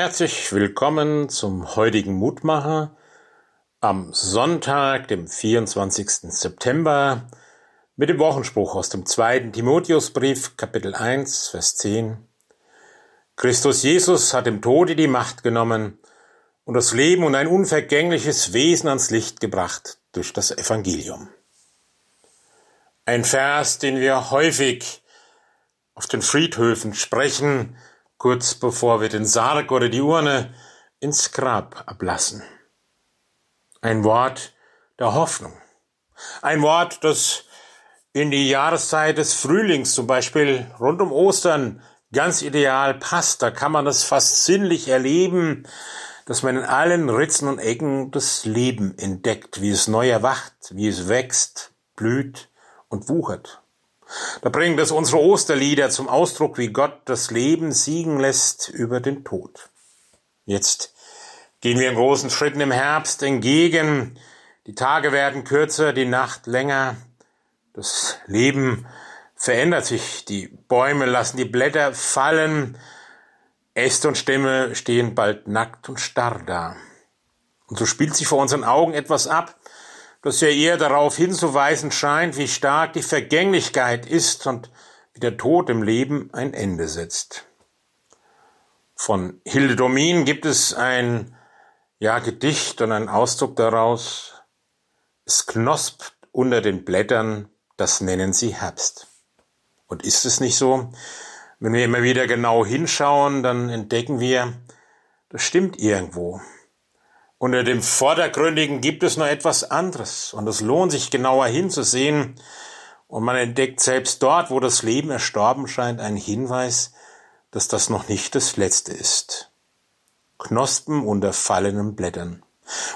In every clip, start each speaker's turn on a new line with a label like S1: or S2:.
S1: Herzlich willkommen zum heutigen Mutmacher am Sonntag, dem 24. September, mit dem Wochenspruch aus dem zweiten Timotheusbrief, Kapitel 1, Vers 10. Christus Jesus hat dem Tode die Macht genommen und das Leben und ein unvergängliches Wesen ans Licht gebracht durch das Evangelium. Ein Vers, den wir häufig auf den Friedhöfen sprechen, kurz bevor wir den Sarg oder die Urne ins Grab ablassen. Ein Wort der Hoffnung. Ein Wort, das in die Jahreszeit des Frühlings, zum Beispiel rund um Ostern, ganz ideal passt. Da kann man das fast sinnlich erleben, dass man in allen Ritzen und Ecken das Leben entdeckt, wie es neu erwacht, wie es wächst, blüht und wuchert. Da bringt es unsere Osterlieder zum Ausdruck, wie Gott das Leben siegen lässt über den Tod. Jetzt gehen wir in großen Schritten im Herbst entgegen. Die Tage werden kürzer, die Nacht länger. Das Leben verändert sich. Die Bäume lassen die Blätter fallen. Äste und Stämme stehen bald nackt und starr da. Und so spielt sich vor unseren Augen etwas ab, das ja eher darauf hinzuweisen scheint, wie stark die Vergänglichkeit ist und wie der Tod im Leben ein Ende setzt. Von Hilde Domin gibt es ein ja, Gedicht und ein Ausdruck daraus. Es knospt unter den Blättern, das nennen sie Herbst. Und ist es nicht so? Wenn wir immer wieder genau hinschauen, dann entdecken wir, das stimmt irgendwo. Unter dem Vordergründigen gibt es noch etwas anderes und es lohnt sich genauer hinzusehen und man entdeckt selbst dort, wo das Leben erstorben scheint, einen Hinweis, dass das noch nicht das Letzte ist. Knospen unter fallenden Blättern.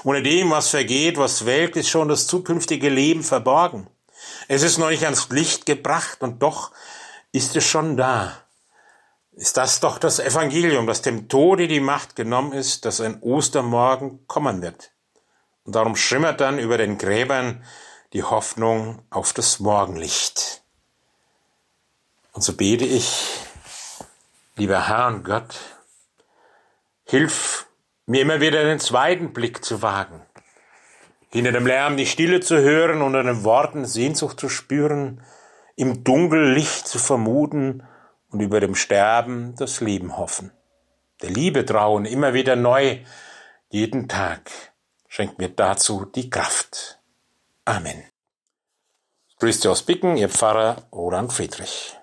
S1: Unter dem, was vergeht, was welkt, ist schon das zukünftige Leben verborgen. Es ist noch nicht ans Licht gebracht und doch ist es schon da ist das doch das Evangelium, dass dem Tode die Macht genommen ist, dass ein Ostermorgen kommen wird. Und darum schimmert dann über den Gräbern die Hoffnung auf das Morgenlicht. Und so bete ich, lieber Herr und Gott, hilf mir immer wieder den zweiten Blick zu wagen, hinter dem Lärm die Stille zu hören, unter den Worten Sehnsucht zu spüren, im Dunkel Licht zu vermuten und über dem Sterben das Leben hoffen. Der Liebe trauen immer wieder neu, jeden Tag. Schenkt mir dazu die Kraft. Amen. Grüß aus Bicken, Ihr Pfarrer Roland Friedrich.